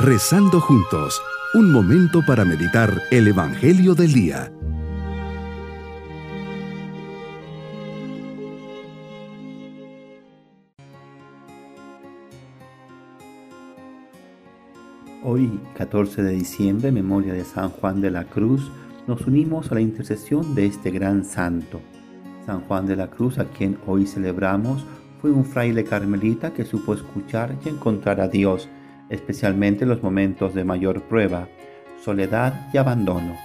Rezando juntos, un momento para meditar el Evangelio del Día. Hoy, 14 de diciembre, memoria de San Juan de la Cruz, nos unimos a la intercesión de este gran santo. San Juan de la Cruz, a quien hoy celebramos, fue un fraile carmelita que supo escuchar y encontrar a Dios, especialmente en los momentos de mayor prueba, soledad y abandono.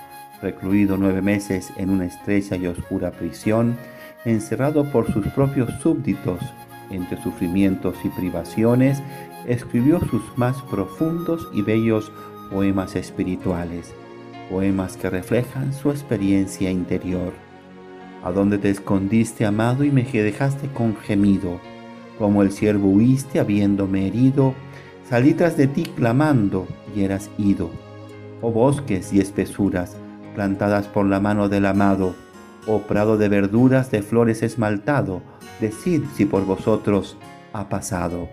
Recluido nueve meses en una estrecha y oscura prisión, encerrado por sus propios súbditos, entre sufrimientos y privaciones, escribió sus más profundos y bellos poemas espirituales, poemas que reflejan su experiencia interior. ¿A dónde te escondiste, amado, y me dejaste con gemido? Como el siervo huiste habiéndome herido, salí tras de ti clamando y eras ido. Oh bosques y espesuras, plantadas por la mano del amado, oh prado de verduras, de flores esmaltado, decid si por vosotros ha pasado.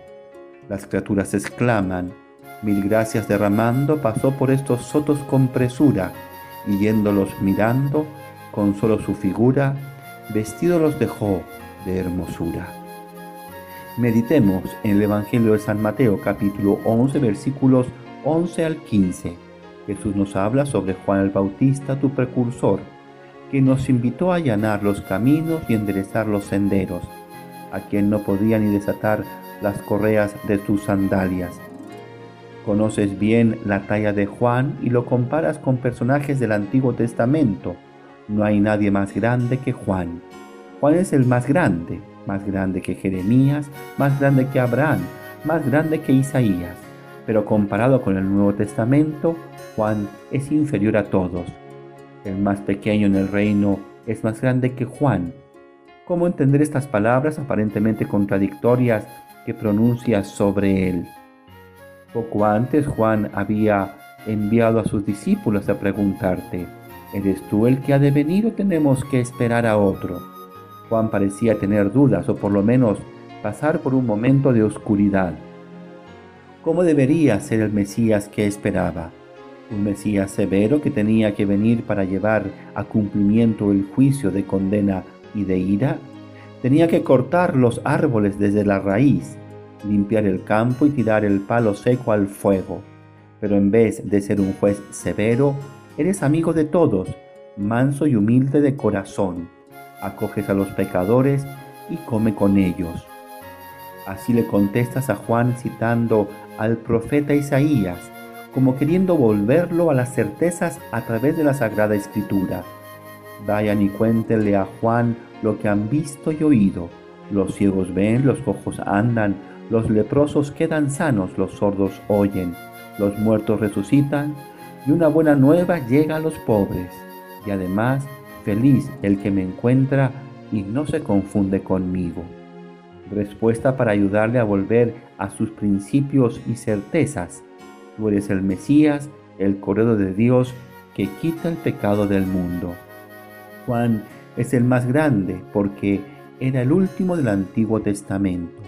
Las criaturas exclaman, mil gracias derramando, pasó por estos sotos con presura, y yéndolos mirando, con solo su figura, vestido los dejó de hermosura. Meditemos en el Evangelio de San Mateo capítulo 11 versículos 11 al 15. Jesús nos habla sobre Juan el Bautista, tu precursor, que nos invitó a allanar los caminos y enderezar los senderos, a quien no podía ni desatar las correas de sus sandalias. Conoces bien la talla de Juan y lo comparas con personajes del Antiguo Testamento no hay nadie más grande que Juan. Juan es el más grande, más grande que Jeremías, más grande que Abraham, más grande que Isaías. Pero comparado con el Nuevo Testamento, Juan es inferior a todos. El más pequeño en el reino es más grande que Juan. ¿Cómo entender estas palabras aparentemente contradictorias que pronuncia sobre él? Poco antes Juan había enviado a sus discípulos a preguntarte, ¿Eres tú el que ha de venir o tenemos que esperar a otro? Juan parecía tener dudas o por lo menos pasar por un momento de oscuridad. ¿Cómo debería ser el Mesías que esperaba? Un Mesías severo que tenía que venir para llevar a cumplimiento el juicio de condena y de ira. Tenía que cortar los árboles desde la raíz, limpiar el campo y tirar el palo seco al fuego. Pero en vez de ser un juez severo, Eres amigo de todos, manso y humilde de corazón. Acoges a los pecadores y come con ellos. Así le contestas a Juan citando al profeta Isaías, como queriendo volverlo a las certezas a través de la Sagrada Escritura. Vayan y cuéntenle a Juan lo que han visto y oído. Los ciegos ven, los cojos andan, los leprosos quedan sanos, los sordos oyen, los muertos resucitan, y una buena nueva llega a los pobres. Y además, feliz el que me encuentra y no se confunde conmigo. Respuesta para ayudarle a volver a sus principios y certezas. Tú eres el Mesías, el Cordero de Dios que quita el pecado del mundo. Juan es el más grande porque era el último del Antiguo Testamento.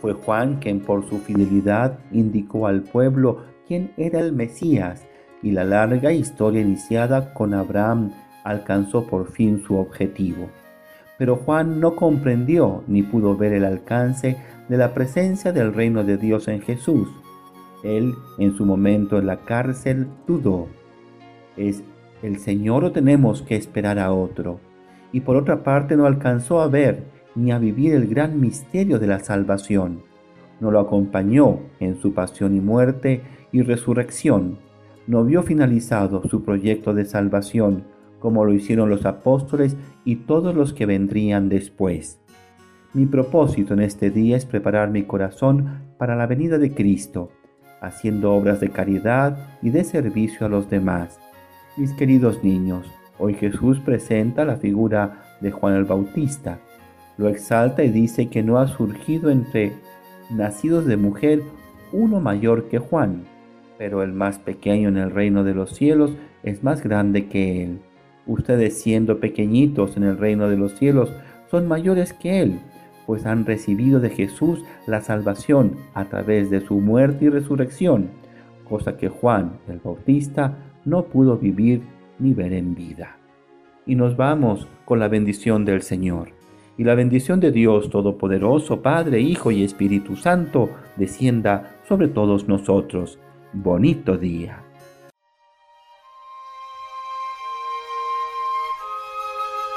Fue Juan quien por su fidelidad indicó al pueblo quién era el Mesías y la larga historia iniciada con Abraham alcanzó por fin su objetivo. Pero Juan no comprendió ni pudo ver el alcance de la presencia del reino de Dios en Jesús. Él, en su momento en la cárcel, dudó. ¿Es el Señor o tenemos que esperar a otro? Y por otra parte no alcanzó a ver ni a vivir el gran misterio de la salvación. No lo acompañó en su pasión y muerte y resurrección no vio finalizado su proyecto de salvación como lo hicieron los apóstoles y todos los que vendrían después. Mi propósito en este día es preparar mi corazón para la venida de Cristo, haciendo obras de caridad y de servicio a los demás. Mis queridos niños, hoy Jesús presenta la figura de Juan el Bautista. Lo exalta y dice que no ha surgido entre nacidos de mujer uno mayor que Juan pero el más pequeño en el reino de los cielos es más grande que él. Ustedes siendo pequeñitos en el reino de los cielos son mayores que él, pues han recibido de Jesús la salvación a través de su muerte y resurrección. cosa que Juan el Bautista no pudo vivir ni ver en vida. Y nos vamos con la bendición del Señor. Y la bendición de Dios Todopoderoso, Padre, Hijo y Espíritu Santo, descienda sobre todos nosotros. Bonito día.